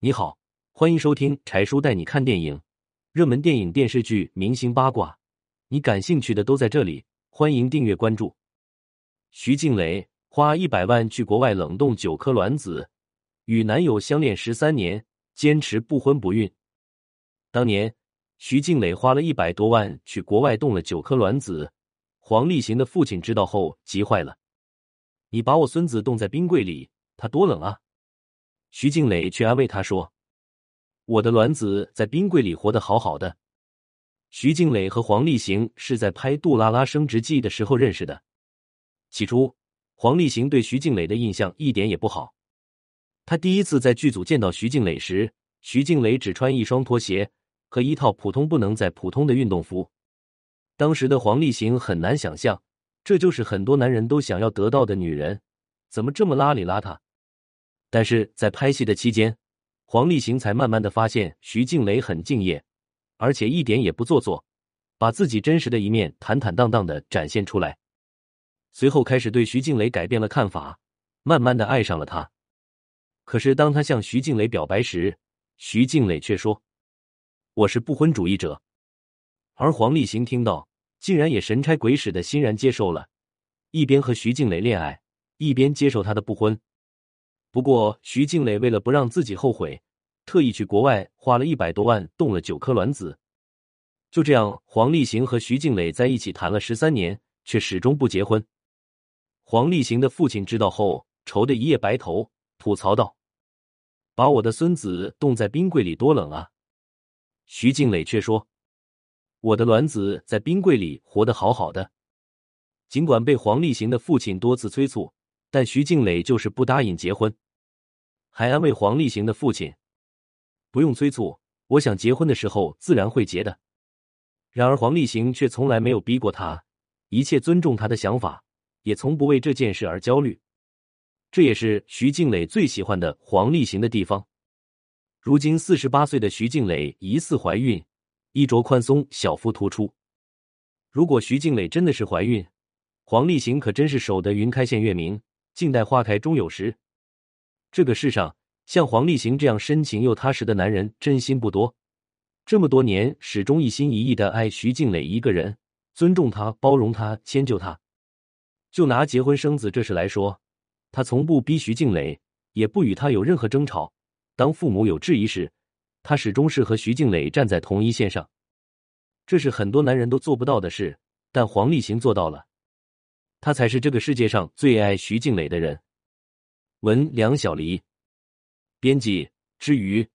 你好，欢迎收听柴叔带你看电影，热门电影、电视剧、明星八卦，你感兴趣的都在这里。欢迎订阅关注。徐静蕾花一百万去国外冷冻九颗卵子，与男友相恋十三年，坚持不婚不孕。当年，徐静蕾花了一百多万去国外冻了九颗卵子，黄立行的父亲知道后急坏了：“你把我孙子冻在冰柜里，他多冷啊！”徐静蕾却安慰他说：“我的卵子在冰柜里活得好好的。”徐静蕾和黄立行是在拍《杜拉拉升职记》的时候认识的。起初，黄立行对徐静蕾的印象一点也不好。他第一次在剧组见到徐静蕾时，徐静蕾只穿一双拖鞋和一套普通不能再普通的运动服。当时的黄立行很难想象，这就是很多男人都想要得到的女人，怎么这么邋里邋遢？但是在拍戏的期间，黄立行才慢慢的发现徐静蕾很敬业，而且一点也不做作，把自己真实的一面坦坦荡荡的展现出来。随后开始对徐静蕾改变了看法，慢慢的爱上了她。可是当他向徐静蕾表白时，徐静蕾却说：“我是不婚主义者。”而黄立行听到，竟然也神差鬼使的欣然接受了，一边和徐静蕾恋爱，一边接受她的不婚。不过，徐静蕾为了不让自己后悔，特意去国外花了一百多万冻了九颗卵子。就这样，黄立行和徐静蕾在一起谈了十三年，却始终不结婚。黄立行的父亲知道后，愁得一夜白头，吐槽道：“把我的孙子冻在冰柜里多冷啊！”徐静蕾却说：“我的卵子在冰柜里活得好好的。”尽管被黄立行的父亲多次催促。但徐静蕾就是不答应结婚，还安慰黄立行的父亲：“不用催促，我想结婚的时候自然会结的。”然而黄立行却从来没有逼过他，一切尊重他的想法，也从不为这件事而焦虑。这也是徐静蕾最喜欢的黄立行的地方。如今四十八岁的徐静蕾疑似怀孕，衣着宽松，小腹突出。如果徐静蕾真的是怀孕，黄立行可真是守得云开见月明。静待花开终有时。这个世上像黄立行这样深情又踏实的男人真心不多。这么多年，始终一心一意的爱徐静蕾一个人，尊重她，包容她，迁就她。就拿结婚生子这事来说，他从不逼徐静蕾，也不与她有任何争吵。当父母有质疑时，他始终是和徐静蕾站在同一线上。这是很多男人都做不到的事，但黄立行做到了。他才是这个世界上最爱徐静蕾的人。文梁小黎，编辑之余。